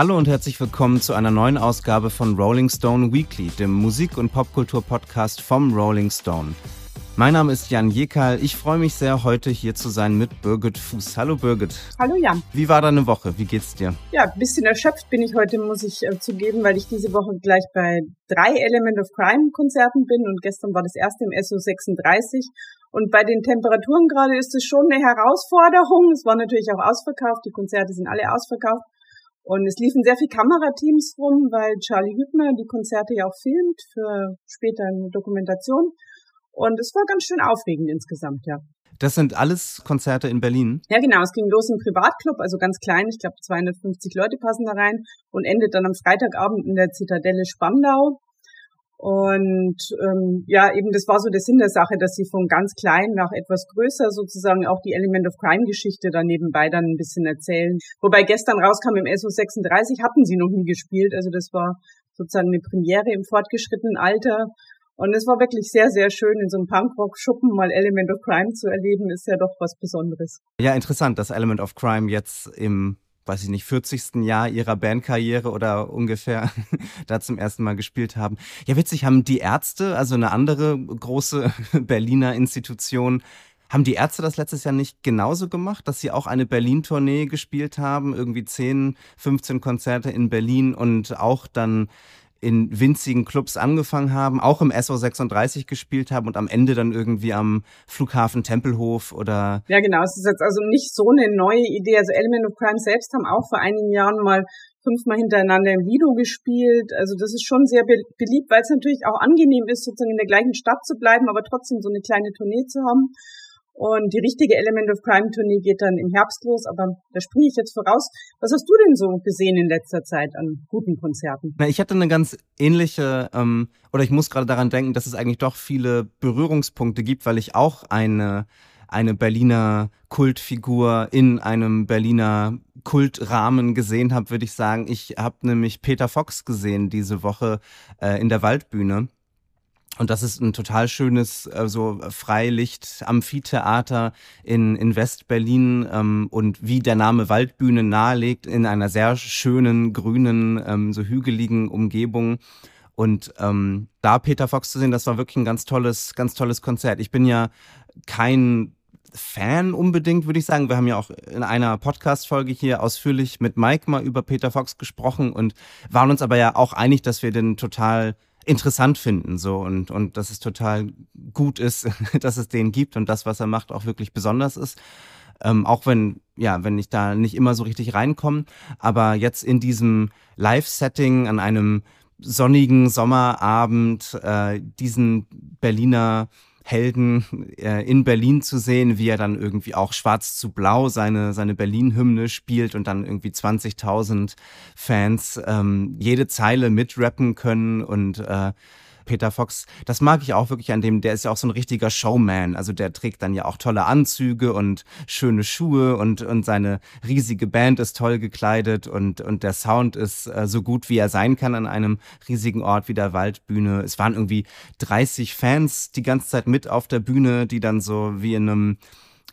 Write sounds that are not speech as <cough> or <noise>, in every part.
Hallo und herzlich willkommen zu einer neuen Ausgabe von Rolling Stone Weekly, dem Musik- und Popkultur-Podcast vom Rolling Stone. Mein Name ist Jan Jekal. Ich freue mich sehr, heute hier zu sein mit Birgit Fuß. Hallo Birgit. Hallo Jan. Wie war deine Woche? Wie geht's dir? Ja, ein bisschen erschöpft bin ich heute, muss ich äh, zugeben, weil ich diese Woche gleich bei drei Element of Crime Konzerten bin und gestern war das erste im SO 36 und bei den Temperaturen gerade ist es schon eine Herausforderung. Es war natürlich auch ausverkauft, die Konzerte sind alle ausverkauft. Und es liefen sehr viele Kamerateams rum, weil Charlie Hübner die Konzerte ja auch filmt für später eine Dokumentation. Und es war ganz schön aufregend insgesamt, ja. Das sind alles Konzerte in Berlin? Ja, genau. Es ging los im Privatclub, also ganz klein. Ich glaube, 250 Leute passen da rein und endet dann am Freitagabend in der Zitadelle Spandau. Und ähm, ja, eben das war so der Sinn der Sache, dass sie von ganz klein nach etwas größer sozusagen auch die Element of Crime Geschichte da nebenbei dann ein bisschen erzählen. Wobei gestern rauskam im SO 36 hatten sie noch nie gespielt, also das war sozusagen eine Premiere im fortgeschrittenen Alter. Und es war wirklich sehr, sehr schön, in so einem Punkrock-Schuppen mal Element of Crime zu erleben, ist ja doch was Besonderes. Ja, interessant, dass Element of Crime jetzt im weiß ich nicht, 40. Jahr ihrer Bandkarriere oder ungefähr <laughs> da zum ersten Mal gespielt haben. Ja, witzig, haben die Ärzte, also eine andere große <laughs> Berliner Institution, haben die Ärzte das letztes Jahr nicht genauso gemacht, dass sie auch eine Berlin-Tournee gespielt haben, irgendwie 10, 15 Konzerte in Berlin und auch dann in winzigen Clubs angefangen haben, auch im SO36 gespielt haben und am Ende dann irgendwie am Flughafen Tempelhof oder. Ja, genau. Es ist jetzt also nicht so eine neue Idee. Also Element of Crime selbst haben auch vor einigen Jahren mal fünfmal hintereinander im Lido gespielt. Also das ist schon sehr beliebt, weil es natürlich auch angenehm ist, sozusagen in der gleichen Stadt zu bleiben, aber trotzdem so eine kleine Tournee zu haben. Und die richtige Element of Crime Tournee geht dann im Herbst los, aber da springe ich jetzt voraus. Was hast du denn so gesehen in letzter Zeit an guten Konzerten? Ich hatte eine ganz ähnliche, ähm, oder ich muss gerade daran denken, dass es eigentlich doch viele Berührungspunkte gibt, weil ich auch eine eine Berliner Kultfigur in einem Berliner Kultrahmen gesehen habe, würde ich sagen. Ich habe nämlich Peter Fox gesehen diese Woche äh, in der Waldbühne. Und das ist ein total schönes äh, so Freilicht-Amphitheater in, in West-Berlin ähm, und wie der Name Waldbühne nahelegt, in einer sehr schönen, grünen, ähm, so hügeligen Umgebung. Und ähm, da Peter Fox zu sehen, das war wirklich ein ganz tolles, ganz tolles Konzert. Ich bin ja kein Fan unbedingt, würde ich sagen. Wir haben ja auch in einer Podcast-Folge hier ausführlich mit Mike mal über Peter Fox gesprochen und waren uns aber ja auch einig, dass wir den total interessant finden so und und dass es total gut ist, <laughs> dass es den gibt und das, was er macht, auch wirklich besonders ist. Ähm, auch wenn ja, wenn ich da nicht immer so richtig reinkomme, aber jetzt in diesem Live-Setting an einem sonnigen Sommerabend äh, diesen Berliner Helden äh, in Berlin zu sehen, wie er dann irgendwie auch schwarz zu blau seine, seine Berlin-Hymne spielt und dann irgendwie 20.000 Fans ähm, jede Zeile mitrappen können und äh, Peter Fox, das mag ich auch wirklich an dem, der ist ja auch so ein richtiger Showman. Also der trägt dann ja auch tolle Anzüge und schöne Schuhe und, und seine riesige Band ist toll gekleidet und, und der Sound ist äh, so gut, wie er sein kann an einem riesigen Ort wie der Waldbühne. Es waren irgendwie 30 Fans die ganze Zeit mit auf der Bühne, die dann so wie in einem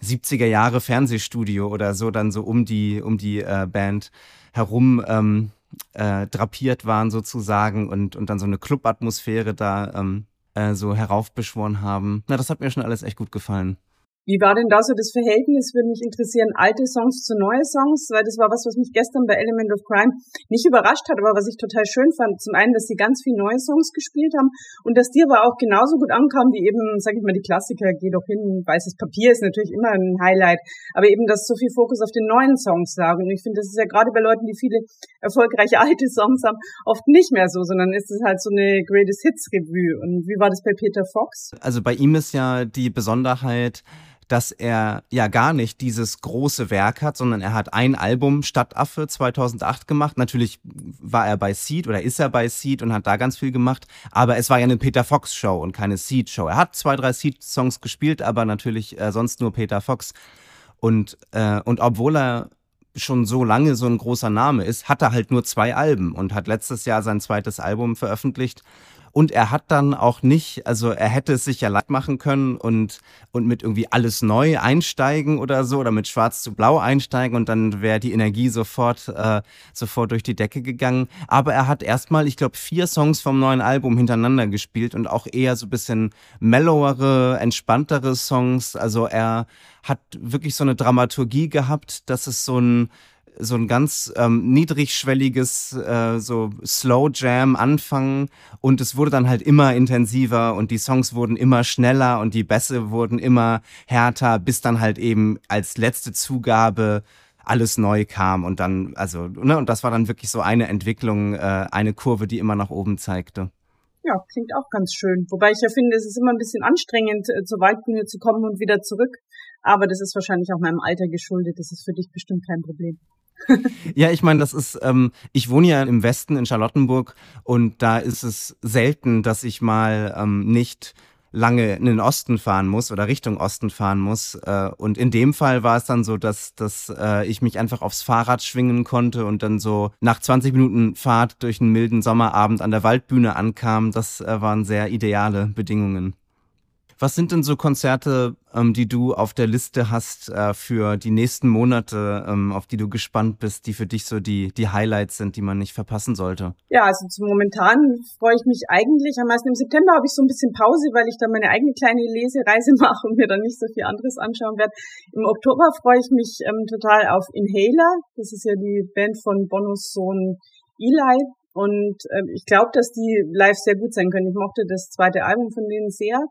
70er Jahre Fernsehstudio oder so dann so um die, um die äh, Band herum ähm, äh, drapiert waren sozusagen und, und dann so eine Clubatmosphäre da ähm, äh, so heraufbeschworen haben. Na, das hat mir schon alles echt gut gefallen. Wie war denn da so das Verhältnis? Würde mich interessieren, alte Songs zu neue Songs, weil das war was, was mich gestern bei Element of Crime nicht überrascht hat, aber was ich total schön fand. Zum einen, dass sie ganz viele neue Songs gespielt haben und dass die aber auch genauso gut ankamen wie eben, sag ich mal, die Klassiker, Geh doch hin, weißes Papier ist natürlich immer ein Highlight, aber eben, dass so viel Fokus auf den neuen Songs lag. Und ich finde, das ist ja gerade bei Leuten, die viele erfolgreiche <laughs> alte Songs haben, oft nicht mehr so, sondern ist es halt so eine Greatest Hits Revue. Und wie war das bei Peter Fox? Also bei ihm ist ja die Besonderheit, dass er ja gar nicht dieses große Werk hat, sondern er hat ein Album Stadtaffe 2008 gemacht. Natürlich war er bei Seed oder ist er bei Seed und hat da ganz viel gemacht, aber es war ja eine Peter Fox Show und keine Seed Show. Er hat zwei, drei Seed Songs gespielt, aber natürlich äh, sonst nur Peter Fox. Und, äh, und obwohl er schon so lange so ein großer Name ist, hat er halt nur zwei Alben und hat letztes Jahr sein zweites Album veröffentlicht Und er hat dann auch nicht, also er hätte es sich ja leicht machen können und, und mit irgendwie alles neu einsteigen oder so oder mit schwarz zu blau einsteigen und dann wäre die Energie sofort, äh, sofort durch die Decke gegangen. Aber er hat erstmal, ich glaube, vier Songs vom neuen Album hintereinander gespielt und auch eher so ein bisschen mellowere, entspanntere Songs. Also er hat wirklich so eine Dramaturgie gehabt, dass es so ein so ein ganz ähm, niedrigschwelliges äh, so Slow Jam anfangen und es wurde dann halt immer intensiver und die Songs wurden immer schneller und die Bässe wurden immer härter, bis dann halt eben als letzte Zugabe alles neu kam und dann also ne und das war dann wirklich so eine Entwicklung, äh, eine Kurve, die immer nach oben zeigte. Ja, klingt auch ganz schön. Wobei ich ja finde, es ist immer ein bisschen anstrengend, äh, zur Waldbühne zu kommen und wieder zurück. Aber das ist wahrscheinlich auch meinem Alter geschuldet. Das ist für dich bestimmt kein Problem ja, ich meine, das ist, ähm, ich wohne ja im Westen in Charlottenburg und da ist es selten, dass ich mal ähm, nicht lange in den Osten fahren muss oder Richtung Osten fahren muss. Äh, und in dem Fall war es dann so, dass, dass äh, ich mich einfach aufs Fahrrad schwingen konnte und dann so nach 20 Minuten Fahrt durch einen milden Sommerabend an der Waldbühne ankam. Das äh, waren sehr ideale Bedingungen. Was sind denn so Konzerte, ähm, die du auf der Liste hast äh, für die nächsten Monate, ähm, auf die du gespannt bist, die für dich so die, die Highlights sind, die man nicht verpassen sollte? Ja, also zum momentan freue ich mich eigentlich am meisten. Im September habe ich so ein bisschen Pause, weil ich dann meine eigene kleine Lesereise <laughs> mache und mir dann nicht so viel anderes anschauen werde. Im Oktober freue ich mich ähm, total auf Inhaler. Das ist ja die Band von Bonos Sohn Eli. Und äh, ich glaube, dass die live sehr gut sein können. Ich mochte das zweite Album von denen sehr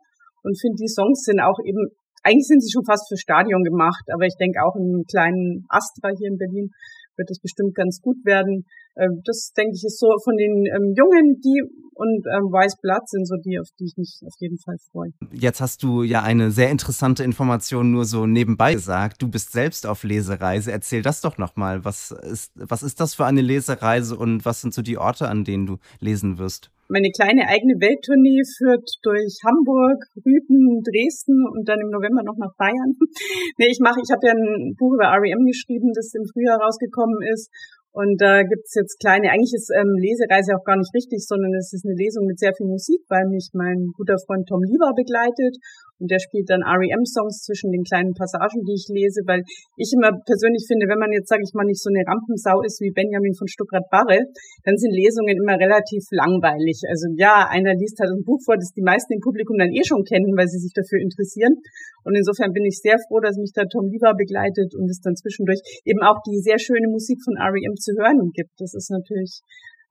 und finde, die Songs sind auch eben, eigentlich sind sie schon fast für Stadion gemacht, aber ich denke auch im kleinen Astra hier in Berlin wird das bestimmt ganz gut werden. Ähm, das denke ich ist so von den ähm, Jungen, die und ähm, Weiß Blatt sind so die, auf die ich mich auf jeden Fall freue. Jetzt hast du ja eine sehr interessante Information nur so nebenbei gesagt. Du bist selbst auf Lesereise. Erzähl das doch nochmal. Was ist, was ist das für eine Lesereise und was sind so die Orte, an denen du lesen wirst? meine kleine eigene Welttournee führt durch Hamburg, Rüten, Dresden und dann im November noch nach Bayern. <laughs> nee, ich mache, ich habe ja ein Buch über REM geschrieben, das im Frühjahr rausgekommen ist und da gibt's jetzt kleine, eigentlich ist ähm, Lesereise auch gar nicht richtig, sondern es ist eine Lesung mit sehr viel Musik, weil mich mein guter Freund Tom Lieber begleitet und der spielt dann REM-Songs zwischen den kleinen Passagen, die ich lese, weil ich immer persönlich finde, wenn man jetzt, sage ich mal, nicht so eine Rampensau ist wie Benjamin von Stuckrad-Barre, dann sind Lesungen immer relativ langweilig. Also ja, einer liest halt ein Buch vor, das die meisten im Publikum dann eh schon kennen, weil sie sich dafür interessieren. Und insofern bin ich sehr froh, dass mich da Tom Lieber begleitet und es dann zwischendurch eben auch die sehr schöne Musik von REM zu hören gibt. Das ist natürlich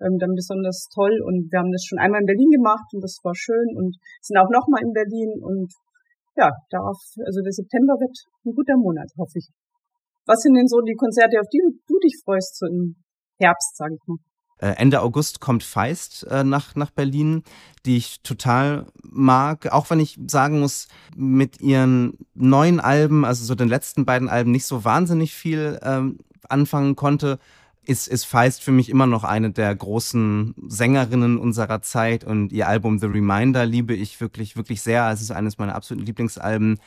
ähm, dann besonders toll und wir haben das schon einmal in Berlin gemacht und das war schön und sind auch nochmal in Berlin und ja, darauf, also der September wird ein guter Monat, hoffe ich. Was sind denn so die Konzerte, auf die du, dich freust, so im Herbst, sage ich mal? Äh, Ende August kommt Feist äh, nach, nach Berlin, die ich total mag, auch wenn ich sagen muss, mit ihren neuen Alben, also so den letzten beiden Alben, nicht so wahnsinnig viel ähm, anfangen konnte ist, ist Feist für mich immer noch eine der großen Sängerinnen unserer Zeit und ihr Album The Reminder liebe ich wirklich, wirklich sehr. Es ist eines meiner absoluten Lieblingsalben.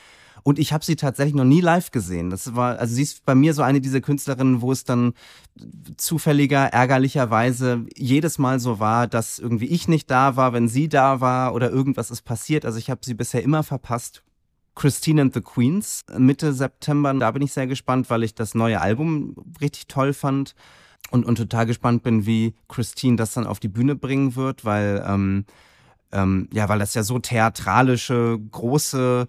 Und ich habe sie tatsächlich noch nie live gesehen. Das war, also sie ist bei mir so eine dieser Künstlerinnen, wo es dann zufälliger, ärgerlicherweise jedes Mal so war, dass irgendwie ich nicht da war, wenn sie da war oder irgendwas ist passiert. Also ich habe sie bisher immer verpasst. Christine and the Queens Mitte September, da bin ich sehr gespannt, weil ich das neue Album richtig toll fand und, und total gespannt bin, wie Christine das dann auf die Bühne bringen wird, weil ähm, ähm, ja, weil das ja so theatralische, große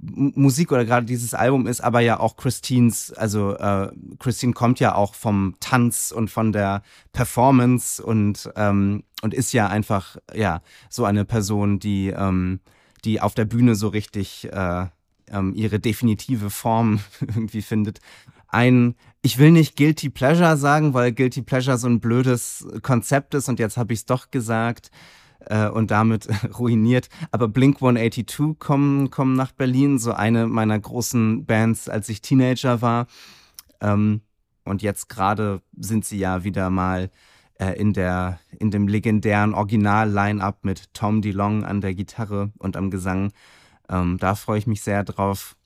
Musik oder gerade dieses Album ist, aber ja auch Christines, also äh, Christine kommt ja auch vom Tanz und von der Performance und ähm, und ist ja einfach ja so eine Person, die ähm, die auf der Bühne so richtig äh, ähm, ihre definitive Form <laughs> irgendwie findet ein, ich will nicht Guilty Pleasure sagen, weil Guilty Pleasure so ein blödes Konzept ist und jetzt habe ich es doch gesagt äh, und damit <laughs> ruiniert. Aber Blink 182 kommen, kommen nach Berlin, so eine meiner großen Bands, als ich Teenager war. Ähm, und jetzt gerade sind sie ja wieder mal äh, in, der, in dem legendären Original-Line-Up mit Tom DeLong an der Gitarre und am Gesang. Ähm, da freue ich mich sehr drauf.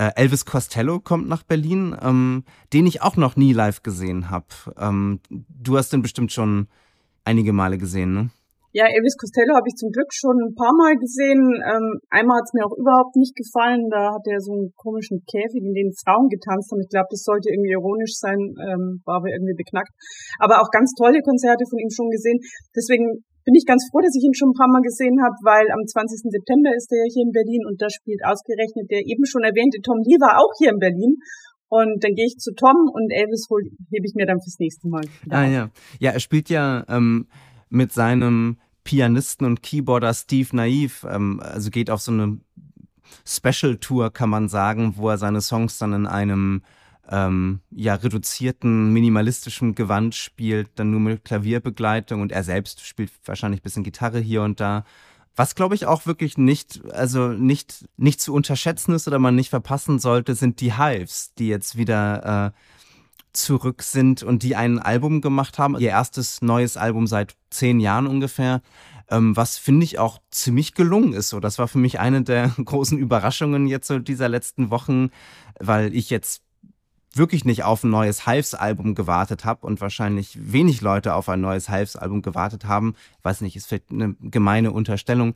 Äh, Elvis Costello kommt nach Berlin, ähm, den ich auch noch nie live gesehen habe. Ähm, du hast den bestimmt schon einige Male gesehen, ne? Ja, Elvis Costello habe ich zum Glück schon ein paar Mal gesehen. Ähm, einmal hat es mir auch überhaupt nicht gefallen. Da hat er so einen komischen Käfig, in den Frauen getanzt haben. Ich glaube, das sollte irgendwie ironisch sein, ähm, war aber irgendwie beknackt. Aber auch ganz tolle Konzerte von ihm schon gesehen. Deswegen bin ich ganz froh, dass ich ihn schon ein paar Mal gesehen habe, weil am 20. September ist er hier in Berlin und da spielt ausgerechnet der eben schon erwähnte Tom Lee war auch hier in Berlin. Und dann gehe ich zu Tom und Elvis hol, hebe ich mir dann fürs nächste Mal. Ah, ja. ja, er spielt ja ähm, mit seinem Pianisten und Keyboarder Steve Naiv, ähm, also geht auf so eine Special Tour, kann man sagen, wo er seine Songs dann in einem ähm, ja reduzierten, minimalistischen Gewand spielt, dann nur mit Klavierbegleitung und er selbst spielt wahrscheinlich ein bisschen Gitarre hier und da. Was glaube ich auch wirklich nicht, also nicht, nicht zu unterschätzen ist oder man nicht verpassen sollte, sind die Hives, die jetzt wieder äh, zurück sind und die ein Album gemacht haben. Ihr erstes neues Album seit zehn Jahren ungefähr. Ähm, was finde ich auch ziemlich gelungen ist. So, das war für mich eine der <laughs> großen Überraschungen jetzt so dieser letzten Wochen, weil ich jetzt wirklich nicht auf ein neues Hives-Album gewartet habe und wahrscheinlich wenig Leute auf ein neues Hives-Album gewartet haben. Weiß nicht, ist vielleicht eine gemeine Unterstellung.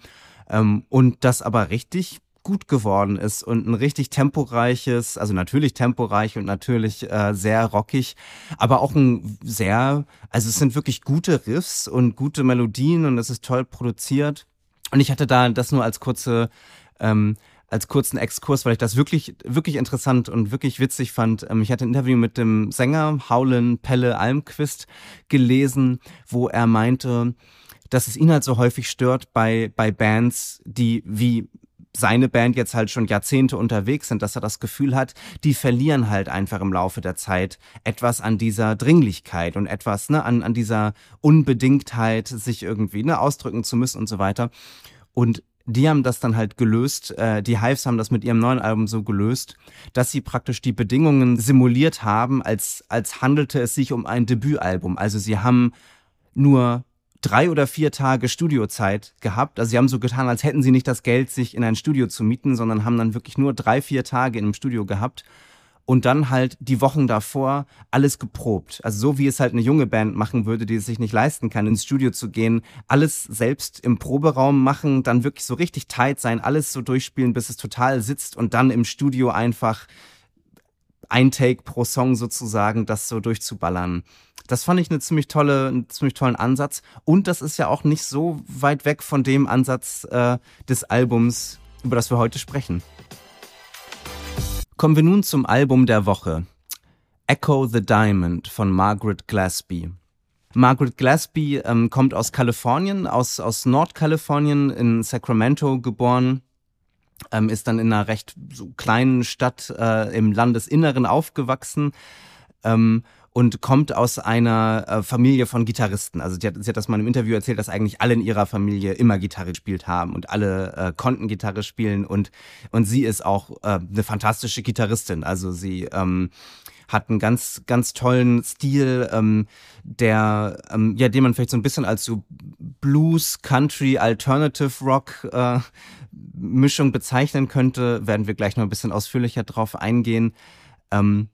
Ähm, und das aber richtig gut geworden ist und ein richtig temporeiches, also natürlich temporeich und natürlich äh, sehr rockig, aber auch ein sehr, also es sind wirklich gute Riffs und gute Melodien und es ist toll produziert. Und ich hatte da das nur als kurze ähm, als kurzen Exkurs, weil ich das wirklich, wirklich interessant und wirklich witzig fand. Ähm, ich hatte ein Interview mit dem Sänger Howlin Pelle Almquist gelesen, wo er meinte, dass es ihn halt so häufig stört bei, bei Bands, die wie seine Band jetzt halt schon Jahrzehnte unterwegs sind, dass er das Gefühl hat, die verlieren halt einfach im Laufe der Zeit etwas an dieser Dringlichkeit und etwas ne, an, an dieser Unbedingtheit, sich irgendwie ne, ausdrücken zu müssen und so weiter. Und die haben das dann halt gelöst, äh, die Hives haben das mit ihrem neuen Album so gelöst, dass sie praktisch die Bedingungen simuliert haben, als, als handelte es sich um ein Debütalbum. Also sie haben nur drei oder vier Tage Studiozeit gehabt. Also sie haben so getan, als hätten sie nicht das Geld, sich in ein Studio zu mieten, sondern haben dann wirklich nur drei, vier Tage in einem Studio gehabt und dann halt die Wochen davor alles geprobt. Also so wie es halt eine junge Band machen würde, die es sich nicht leisten kann, ins Studio zu gehen, alles selbst im Proberaum machen, dann wirklich so richtig tight sein, alles so durchspielen, bis es total sitzt und dann im Studio einfach ein Take pro Song sozusagen, das so durchzuballern. Das fand ich eine ziemlich tolle, einen ziemlich tollen Ansatz. Und das ist ja auch nicht so weit weg von dem Ansatz äh, des Albums, über das wir heute sprechen. Kommen wir nun zum Album der Woche. Echo the Diamond von Margaret Glasby. Margaret Glasby ähm, kommt aus Kalifornien, aus, aus Nordkalifornien in Sacramento geboren, ähm, ist dann in einer recht so kleinen Stadt äh, im Landesinneren aufgewachsen ähm, und kommt aus einer äh, Familie von Gitarristen. Also sie hat, sie hat das mal im Interview erzählt, dass eigentlich alle in ihrer Familie immer Gitarre gespielt haben und alle äh, konnten Gitarre spielen und, und sie ist auch äh, eine fantastische Gitarristin. Also sie ähm, hat einen ganz, ganz tollen Stil, ähm, der, ähm, ja, den man vielleicht so ein bisschen als so Blues, Country, Alternative Rock äh, Mischung bezeichnen könnte. Werden wir gleich noch ein bisschen ausführlicher drauf eingehen. Ähm,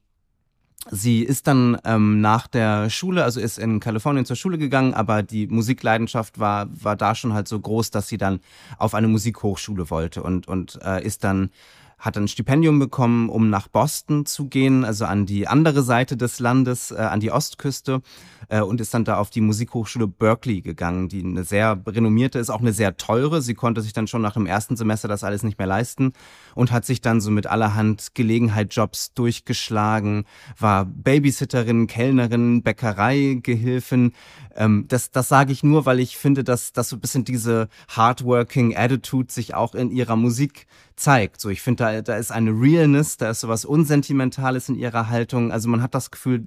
Sie ist dann ähm, nach der Schule, also ist in Kalifornien zur Schule gegangen, aber die Musikleidenschaft war, war da schon halt so groß, dass sie dann auf eine Musikhochschule wollte und, und äh, ist dann hat ein Stipendium bekommen, um nach Boston zu gehen, also an die andere Seite des Landes, äh, an die Ostküste äh, und ist dann da auf die Musikhochschule Berkeley gegangen, die eine sehr renommierte ist, auch eine sehr teure. Sie konnte sich dann schon nach dem ersten Semester das alles nicht mehr leisten und hat sich dann so mit allerhand Gelegenheitsjobs durchgeschlagen, war Babysitterin, Kellnerin, Bäckereigehilfin. Ähm, das das sage ich nur, weil ich finde, dass, dass so ein bisschen diese hardworking Attitude sich auch in ihrer Musik zeigt. So, ich finde, da, da ist eine Realness, da ist sowas Unsentimentales in ihrer Haltung. Also man hat das Gefühl,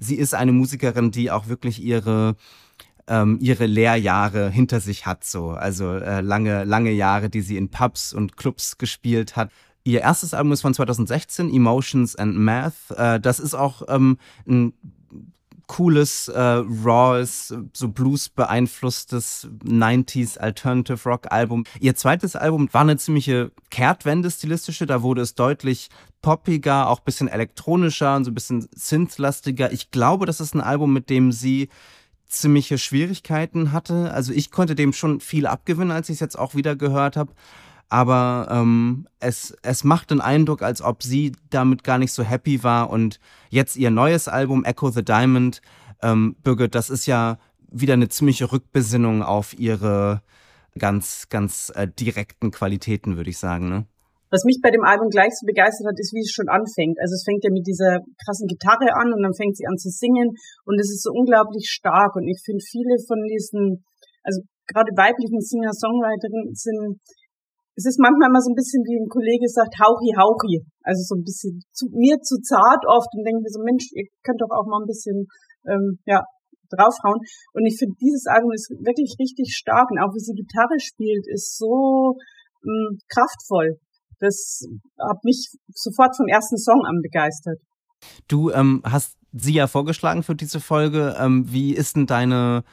sie ist eine Musikerin, die auch wirklich ihre ähm, ihre Lehrjahre hinter sich hat, so also äh, lange lange Jahre, die sie in Pubs und Clubs gespielt hat. Ihr erstes Album ist von 2016, Emotions and Math. Äh, das ist auch ähm, ein cooles, äh, raws, so Blues beeinflusstes 90s Alternative Rock Album. Ihr zweites Album war eine ziemliche Kehrtwende stilistische, da wurde es deutlich poppiger, auch bisschen elektronischer und so ein bisschen synth-lastiger. Ich glaube, das ist ein Album, mit dem sie ziemliche Schwierigkeiten hatte. Also ich konnte dem schon viel abgewinnen, als ich es jetzt auch wieder gehört habe. Aber ähm, es, es macht den Eindruck, als ob sie damit gar nicht so happy war. Und jetzt ihr neues Album, Echo the Diamond, ähm, Birgit, das ist ja wieder eine ziemliche Rückbesinnung auf ihre ganz, ganz äh, direkten Qualitäten, würde ich sagen. Ne? Was mich bei dem Album gleich so begeistert hat, ist, wie es schon anfängt. Also es fängt ja mit dieser krassen Gitarre an und dann fängt sie an zu singen und es ist so unglaublich stark und ich finde viele von diesen, also gerade weiblichen Singer-Songwriterinnen sind, es ist manchmal immer so ein bisschen wie ein Kollege sagt, hauchi hauchi, also so ein bisschen zu, mir zu zart oft und denke mir so, Mensch, ihr könnt doch auch mal ein bisschen, ähm, ja, draufhauen. Und ich finde, dieses Album ist wirklich richtig stark und auch wie sie Gitarre spielt, ist so ähm, kraftvoll das hat mich sofort vom ersten Song an begeistert. Du ähm, hast sie ja vorgeschlagen für diese Folge. Ähm, wie ist denn deine,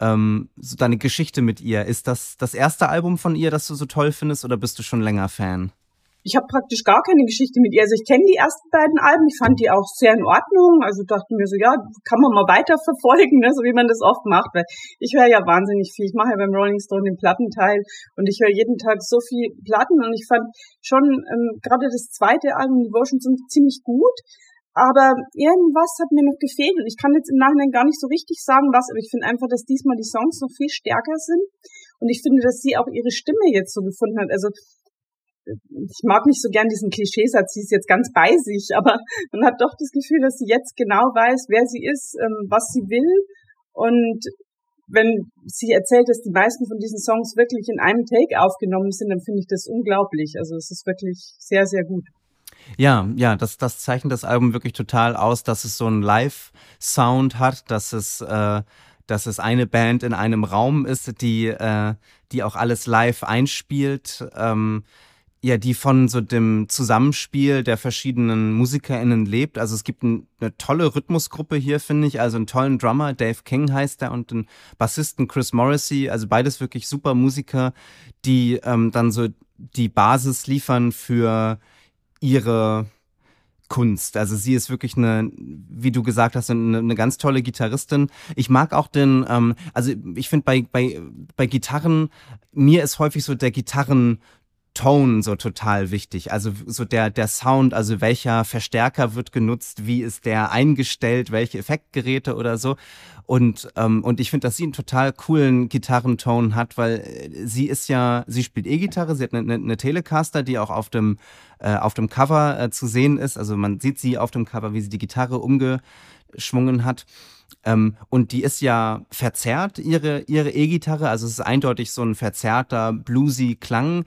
ähm, so deine Geschichte mit ihr? Ist das das erste Album von ihr, das du so toll findest, oder bist du schon länger Fan? ich habe praktisch gar keine Geschichte mit ihr. Also ich kenne die ersten beiden Alben, ich fand die auch sehr in Ordnung. Also dachte mir so, ja, kann man mal weiter verfolgen, <laughs> ne? so wie man das oft macht. Weil ich höre ja wahnsinnig viel. Ich mache ja beim Rolling Stone den Plattenteil und ich höre jeden Tag so viel Platten und ich fand schon ähm, gerade das zweite Album, Devotion, sind ziemlich gut. Aber irgendwas hat mir noch gefehlt und ich kann jetzt im Nachhinein gar nicht so richtig sagen, was, aber ich finde einfach, dass diesmal die Songs noch viel stärker sind. Und ich finde, dass sie auch ihre Stimme jetzt so gefunden hat. Also ich mag nicht so gern diesen Klischeesatz, sie ist jetzt ganz bei sich, <laughs> aber man hat doch das Gefühl, dass sie jetzt genau weiß, wer sie ist, ähm, was sie will. Und wenn sie erzählt, dass die meisten von diesen Songs wirklich in einem Take aufgenommen sind, dann finde ich das unglaublich. Also es ist wirklich sehr, sehr gut. Ja, ja, das, das zeichnet das Album wirklich total aus, dass es so einen Live-Sound hat, dass es, äh, dass es eine Band in einem Raum ist, die, äh, die auch alles live einspielt. Ähm, ja, die von so dem Zusammenspiel der verschiedenen MusikerInnen lebt. Also es gibt ein, eine tolle Rhythmusgruppe hier, finde ich. Also einen tollen Drummer, Dave King heißt er, und einen Bassisten, Chris Morrissey. Also beides wirklich super Musiker, die ähm, dann so die Basis liefern für ihre Kunst. Also sie ist wirklich eine, wie du gesagt hast, eine, eine ganz tolle Gitarristin. Ich mag auch den, ähm, also ich finde bei, bei, bei Gitarren, mir ist häufig so der Gitarren Tone so total wichtig. Also so der, der Sound, also welcher Verstärker wird genutzt, wie ist der eingestellt, welche Effektgeräte oder so. Und, ähm, und ich finde, dass sie einen total coolen Gitarrenton hat, weil äh, sie ist ja, sie spielt E-Gitarre, sie hat eine, eine Telecaster, die auch auf dem, äh, auf dem Cover äh, zu sehen ist. Also man sieht sie auf dem Cover, wie sie die Gitarre umgeschwungen hat. Ähm, und die ist ja verzerrt, ihre, ihre E-Gitarre. Also es ist eindeutig so ein verzerrter, bluesy Klang.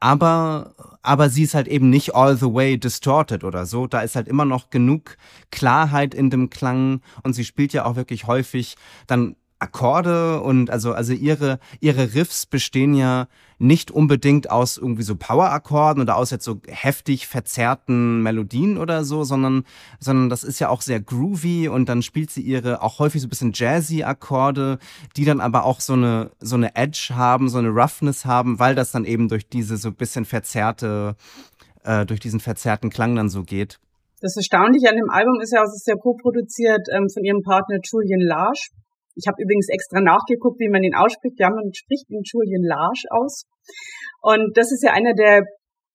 Aber, aber sie ist halt eben nicht all the way distorted oder so. Da ist halt immer noch genug Klarheit in dem Klang. Und sie spielt ja auch wirklich häufig dann Akkorde und also, also ihre, ihre Riffs bestehen ja nicht unbedingt aus irgendwie so Power-Akkorden oder aus jetzt so heftig verzerrten Melodien oder so, sondern, sondern das ist ja auch sehr groovy und dann spielt sie ihre auch häufig so ein bisschen jazzy Akkorde, die dann aber auch so eine, so eine Edge haben, so eine Roughness haben, weil das dann eben durch diese so ein bisschen verzerrte, äh, durch diesen verzerrten Klang dann so geht. Das Erstaunliche an dem Album ist ja, es ist ja co-produziert ähm, von ihrem Partner Julian Large. Ich habe übrigens extra nachgeguckt, wie man ihn ausspricht. Ja, man spricht ihn Julian Large aus. Und das ist ja einer der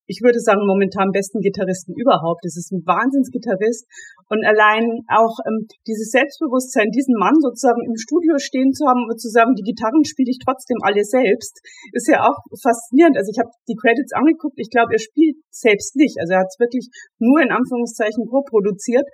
ich würde sagen, momentan besten Gitarristen überhaupt. Es ist ein Wahnsinnsgitarrist. Und allein auch ähm, dieses Selbstbewusstsein, diesen Mann sozusagen im Studio stehen zu haben und zu sagen, die Gitarren spiele ich trotzdem alle selbst, ist ja auch faszinierend. Also ich habe die Credits angeguckt. Ich glaube, er spielt selbst nicht. Also er hat es wirklich nur in Anführungszeichen co-produziert.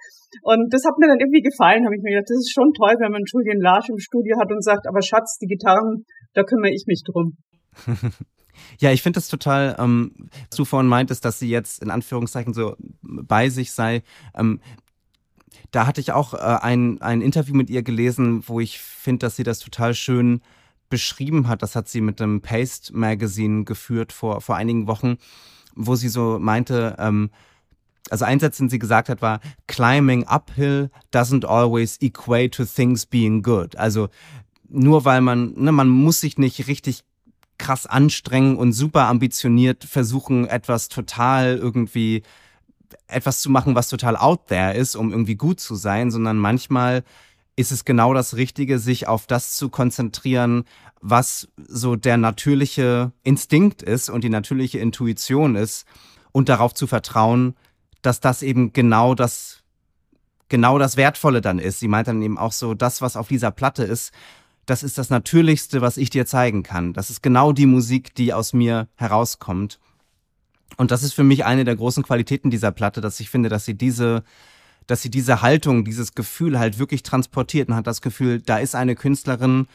Und das hat mir dann irgendwie gefallen. Habe ich mir gedacht, das ist schon toll, wenn man Julian Larsch im Studio hat und sagt, aber Schatz, die Gitarren, da kümmere ich mich drum. <laughs> Ja, ich finde das total, ähm, was du vorhin meintest, dass sie jetzt in Anführungszeichen so bei sich sei. Ähm, da hatte ich auch äh, ein, ein Interview mit ihr gelesen, wo ich finde, dass sie das total schön beschrieben hat. Das hat sie mit dem Paste Magazine geführt vor, vor einigen Wochen, wo sie so meinte, ähm, also ein Satz, den sie gesagt hat, war, climbing uphill doesn't always equate to things being good. Also nur weil man, ne, man muss sich nicht richtig krass anstrengen und super ambitioniert versuchen, etwas total irgendwie etwas zu machen, was total out there ist, um irgendwie gut zu sein, sondern manchmal ist es genau das Richtige, sich auf das zu konzentrieren, was so der natürliche Instinkt ist und die natürliche Intuition ist und darauf zu vertrauen, dass das eben genau das genau das Wertvolle dann ist. Sie meint dann eben auch so, das, was auf dieser Platte ist, das ist das Natürlichste, was ich dir zeigen kann. Das ist genau die Musik, die aus mir herauskommt. Und das ist für mich eine der großen Qualitäten dieser Platte, dass ich finde, dass sie diese, dass sie diese Haltung, dieses Gefühl halt wirklich transportiert und hat das Gefühl, da ist eine Künstlerin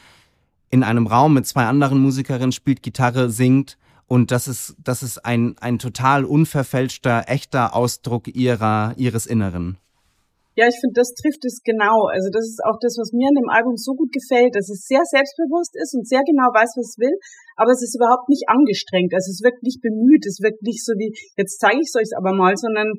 in einem Raum mit zwei anderen Musikerinnen, spielt Gitarre, singt und das ist, das ist ein, ein total unverfälschter, echter Ausdruck ihrer, ihres Inneren. Ja, ich finde, das trifft es genau. Also das ist auch das, was mir an dem Album so gut gefällt, dass es sehr selbstbewusst ist und sehr genau weiß, was es will, aber es ist überhaupt nicht angestrengt. Also es wirkt nicht bemüht, es wirkt nicht so wie, jetzt zeige ich es euch aber mal, sondern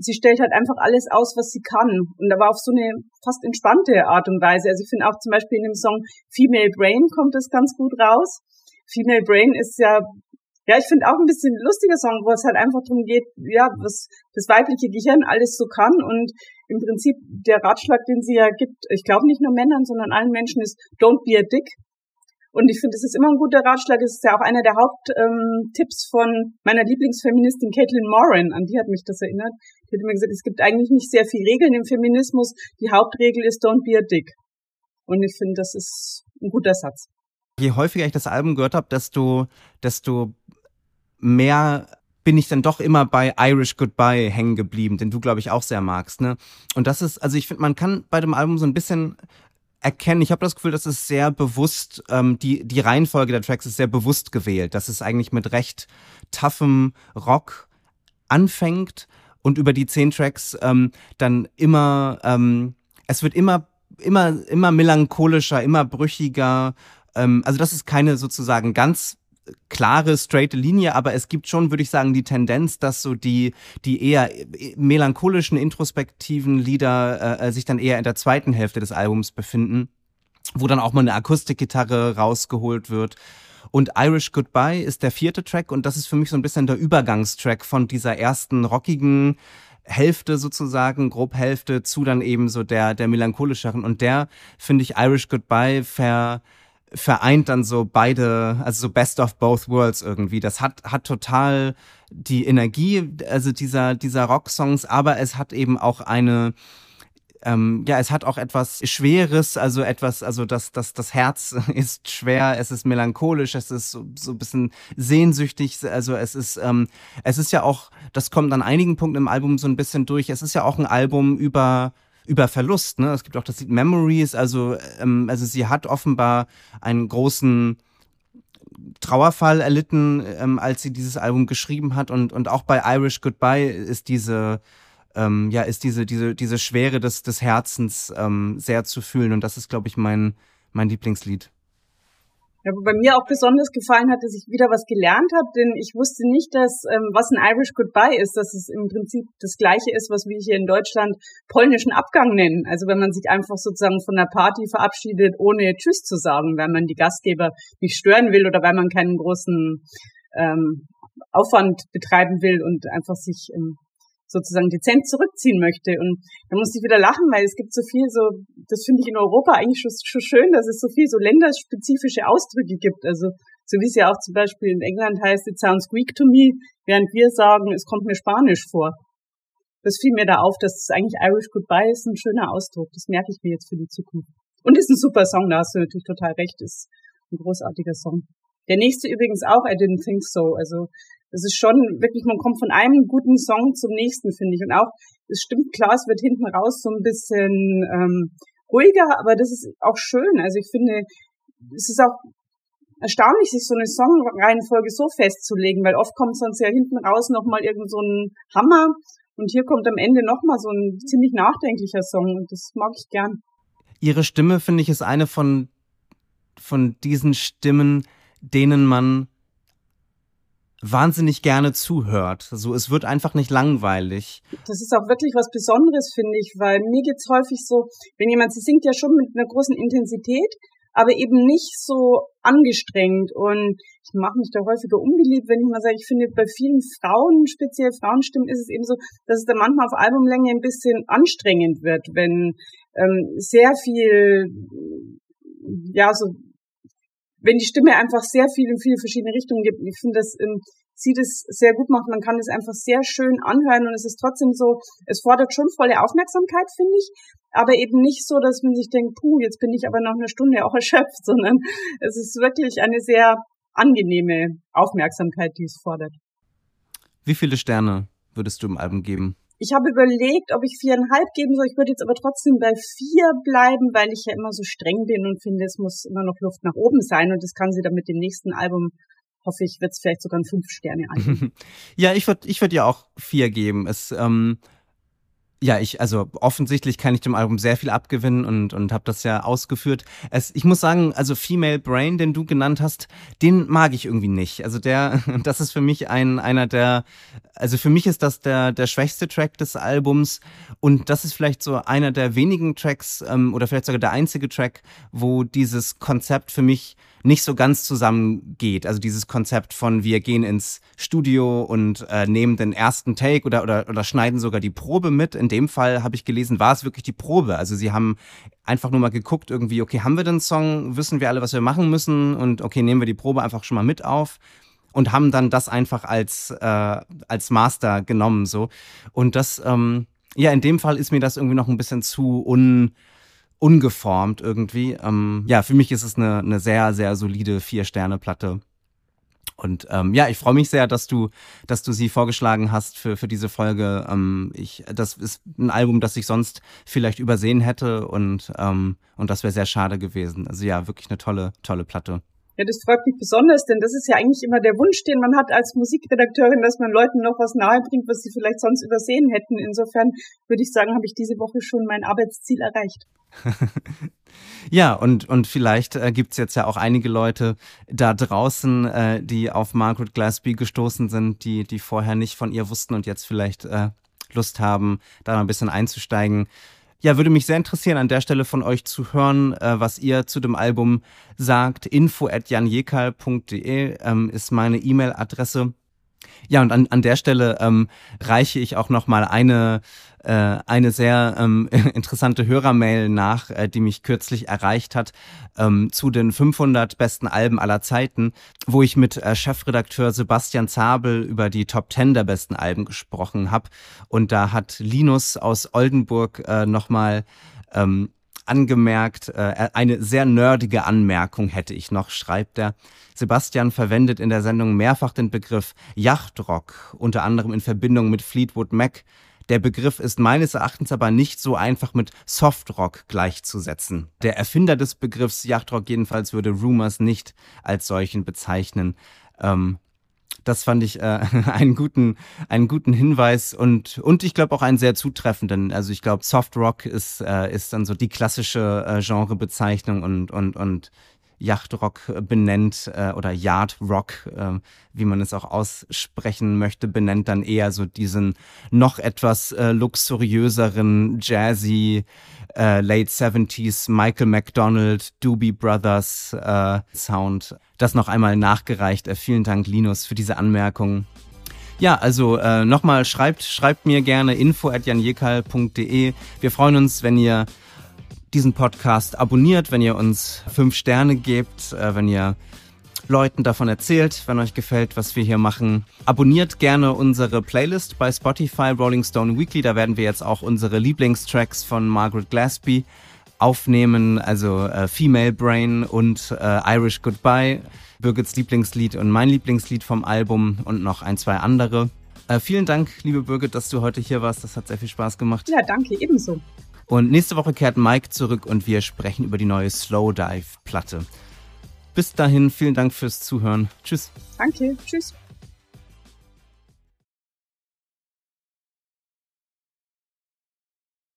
sie stellt halt einfach alles aus, was sie kann. Und aber auf so eine fast entspannte Art und Weise. Also ich finde auch zum Beispiel in dem Song Female Brain kommt das ganz gut raus. Female Brain ist ja ja, ich finde auch ein bisschen lustiger Song, wo es halt einfach darum geht, ja, was das weibliche Gehirn alles so kann und im Prinzip der Ratschlag, den sie ja gibt, ich glaube nicht nur Männern, sondern allen Menschen ist, don't be a dick. Und ich finde, es ist immer ein guter Ratschlag. Es ist ja auch einer der Haupttipps ähm, von meiner Lieblingsfeministin Caitlin Moran. An die hat mich das erinnert. Die hat immer gesagt, es gibt eigentlich nicht sehr viel Regeln im Feminismus. Die Hauptregel ist don't be a dick. Und ich finde, das ist ein guter Satz. Je häufiger ich das Album gehört habe, desto, desto mehr bin ich dann doch immer bei Irish Goodbye hängen geblieben, den du, glaube ich, auch sehr magst. Ne? Und das ist, also ich finde, man kann bei dem Album so ein bisschen erkennen, ich habe das Gefühl, dass es sehr bewusst, ähm, die, die Reihenfolge der Tracks ist sehr bewusst gewählt, dass es eigentlich mit recht toughem Rock anfängt und über die zehn Tracks ähm, dann immer, ähm, es wird immer, immer, immer melancholischer, immer brüchiger. Ähm, also das ist keine sozusagen ganz klare, straighte Linie, aber es gibt schon, würde ich sagen, die Tendenz, dass so die, die eher melancholischen, introspektiven Lieder äh, sich dann eher in der zweiten Hälfte des Albums befinden, wo dann auch mal eine Akustikgitarre rausgeholt wird. Und Irish Goodbye ist der vierte Track und das ist für mich so ein bisschen der Übergangstrack von dieser ersten rockigen Hälfte sozusagen, grob Hälfte zu dann eben so der, der melancholischeren. Und der, finde ich, Irish Goodbye ver, vereint dann so beide, also so Best of Both Worlds irgendwie. Das hat, hat total die Energie, also dieser, dieser Rocksongs, aber es hat eben auch eine, ähm, ja, es hat auch etwas Schweres, also etwas, also das, das, das Herz <laughs> ist schwer, es ist melancholisch, es ist so, so ein bisschen sehnsüchtig, also es ist, ähm, es ist ja auch, das kommt an einigen Punkten im Album so ein bisschen durch, es ist ja auch ein Album über über Verlust. Ne? Es gibt auch das Lied Memories, also, ähm, also sie hat offenbar einen großen Trauerfall erlitten, ähm, als sie dieses Album geschrieben hat. Und, und auch bei Irish Goodbye ist diese, ähm, ja, ist diese, diese, diese Schwere des, des Herzens ähm, sehr zu fühlen. Und das ist, glaube ich, mein, mein Lieblingslied. Ja, bei mir auch besonders gefallen hat, dass ich wieder was gelernt habe, denn ich wusste nicht, dass ähm, was ein Irish Goodbye ist, dass es im Prinzip das gleiche ist, was wir hier in Deutschland polnischen Abgang nennen. Also wenn man sich einfach sozusagen von der Party verabschiedet, ohne Tschüss zu sagen, weil man die Gastgeber nicht stören will oder weil man keinen großen ähm, Aufwand betreiben will und einfach sich ähm, sozusagen dezent zurückziehen möchte. Und da muss ich wieder lachen, weil es gibt so viel so, das finde ich in Europa eigentlich schon, schon schön, dass es so viel so länderspezifische Ausdrücke gibt. Also so wie es ja auch zum Beispiel in England heißt, it sounds Greek to me, während wir sagen, es kommt mir Spanisch vor. Das fiel mir da auf, dass es eigentlich Irish Goodbye ist, ein schöner Ausdruck. Das merke ich mir jetzt für die Zukunft. Und ist ein super Song, da hast du natürlich total recht, ist ein großartiger Song. Der nächste übrigens auch, I didn't think so. Also das ist schon wirklich, man kommt von einem guten Song zum nächsten, finde ich. Und auch, es stimmt klar, es wird hinten raus so ein bisschen ähm, ruhiger, aber das ist auch schön. Also ich finde, es ist auch erstaunlich, sich so eine Songreihenfolge so festzulegen, weil oft kommt sonst ja hinten raus nochmal irgend so ein Hammer und hier kommt am Ende nochmal so ein ziemlich nachdenklicher Song und das mag ich gern. Ihre Stimme, finde ich, ist eine von, von diesen Stimmen, denen man wahnsinnig gerne zuhört. So, es wird einfach nicht langweilig. Das ist auch wirklich was Besonderes, finde ich, weil mir geht's häufig so, wenn jemand, sie singt ja schon mit einer großen Intensität aber eben nicht so angestrengt. Und ich mache mich da häufiger unbeliebt, wenn ich mal sage, ich finde, bei vielen Frauen, speziell Frauenstimmen, ist es eben so, dass es dann manchmal auf Albumlänge ein bisschen anstrengend wird, wenn ähm, sehr viel, ja, so, wenn die Stimme einfach sehr viel in viele verschiedene Richtungen gibt. Ich finde, das ähm, sie das sehr gut macht. Man kann es einfach sehr schön anhören und es ist trotzdem so, es fordert schon volle Aufmerksamkeit, finde ich, aber eben nicht so, dass man sich denkt, puh, jetzt bin ich aber nach einer Stunde auch <laughs> erschöpft, sondern es ist wirklich eine sehr angenehme Aufmerksamkeit, die es fordert. Wie viele Sterne würdest du im Album geben? Ich habe überlegt, ob ich viereinhalb geben soll. Ich würde jetzt aber trotzdem bei vier bleiben, weil ich ja immer so streng bin und finde, es muss immer noch Luft nach oben sein. Und das kann sie dann mit dem nächsten Album hoffe ich, wird es vielleicht sogar ein fünf Sterne an. <laughs> ja, ich würde ich würd ja auch vier geben. Es, ähm, ja, ich, also offensichtlich kann ich dem Album sehr viel abgewinnen und, und habe das ja ausgeführt. Es, ich muss sagen, also Female Brain, den du genannt hast, den mag ich irgendwie nicht. Also der, <laughs> das ist für mich ein, einer der, also für mich ist das der, der schwächste Track des Albums und das ist vielleicht so einer der wenigen Tracks ähm, oder vielleicht sogar der einzige Track, wo dieses Konzept für mich nicht so ganz zusammengeht. Also dieses Konzept von wir gehen ins Studio und äh, nehmen den ersten Take oder, oder, oder schneiden sogar die Probe mit. In dem Fall habe ich gelesen, war es wirklich die Probe. Also sie haben einfach nur mal geguckt, irgendwie, okay, haben wir den Song, wissen wir alle, was wir machen müssen und okay, nehmen wir die Probe einfach schon mal mit auf und haben dann das einfach als, äh, als Master genommen. so Und das, ähm, ja, in dem Fall ist mir das irgendwie noch ein bisschen zu un ungeformt irgendwie. Ähm, ja, für mich ist es eine, eine sehr, sehr solide Vier-Sterne-Platte. Und ähm, ja, ich freue mich sehr, dass du, dass du sie vorgeschlagen hast für, für diese Folge. Ähm, ich, das ist ein Album, das ich sonst vielleicht übersehen hätte und, ähm, und das wäre sehr schade gewesen. Also ja, wirklich eine tolle, tolle Platte. Ja, das freut mich besonders, denn das ist ja eigentlich immer der Wunsch, den man hat als Musikredakteurin, dass man Leuten noch was nahebringt, was sie vielleicht sonst übersehen hätten. Insofern würde ich sagen, habe ich diese Woche schon mein Arbeitsziel erreicht. <laughs> ja, und, und vielleicht äh, gibt es jetzt ja auch einige Leute da draußen, äh, die auf Margaret Glasby gestoßen sind, die, die vorher nicht von ihr wussten und jetzt vielleicht äh, Lust haben, da mal ein bisschen einzusteigen. Ja, würde mich sehr interessieren, an der Stelle von euch zu hören, äh, was ihr zu dem Album sagt. info at janjekal.de ähm, ist meine E-Mail-Adresse. Ja, und an, an der Stelle ähm, reiche ich auch noch mal eine äh, eine sehr ähm, <laughs> interessante Hörermail nach, äh, die mich kürzlich erreicht hat, ähm, zu den 500 besten Alben aller Zeiten, wo ich mit äh, Chefredakteur Sebastian Zabel über die Top 10 der besten Alben gesprochen habe. Und da hat Linus aus Oldenburg äh, nochmal ähm, angemerkt, äh, eine sehr nerdige Anmerkung hätte ich noch, schreibt er. Sebastian verwendet in der Sendung mehrfach den Begriff Yachtrock, unter anderem in Verbindung mit Fleetwood Mac, der Begriff ist meines Erachtens aber nicht so einfach mit Softrock gleichzusetzen. Der Erfinder des Begriffs Yachtrock jedenfalls würde Rumors nicht als solchen bezeichnen. Ähm, das fand ich äh, <laughs> einen guten einen guten Hinweis und und ich glaube auch einen sehr zutreffenden. Also ich glaube Soft Rock ist äh, ist dann so die klassische äh, Genrebezeichnung und und und Yachtrock benennt äh, oder Yardrock, äh, wie man es auch aussprechen möchte, benennt dann eher so diesen noch etwas äh, luxuriöseren, jazzy, äh, Late 70s Michael McDonald, Doobie Brothers äh, Sound. Das noch einmal nachgereicht. Äh, vielen Dank, Linus, für diese Anmerkung. Ja, also äh, nochmal schreibt, schreibt mir gerne info at. Wir freuen uns, wenn ihr diesen Podcast abonniert, wenn ihr uns fünf Sterne gebt, äh, wenn ihr Leuten davon erzählt, wenn euch gefällt, was wir hier machen. Abonniert gerne unsere Playlist bei Spotify Rolling Stone Weekly. Da werden wir jetzt auch unsere Lieblingstracks von Margaret Glasby aufnehmen, also äh, Female Brain und äh, Irish Goodbye, Birgits Lieblingslied und mein Lieblingslied vom Album und noch ein, zwei andere. Äh, vielen Dank, liebe Birgit, dass du heute hier warst. Das hat sehr viel Spaß gemacht. Ja, danke, ebenso. Und nächste Woche kehrt Mike zurück und wir sprechen über die neue Slow Dive Platte. Bis dahin, vielen Dank fürs Zuhören. Tschüss. Danke, tschüss.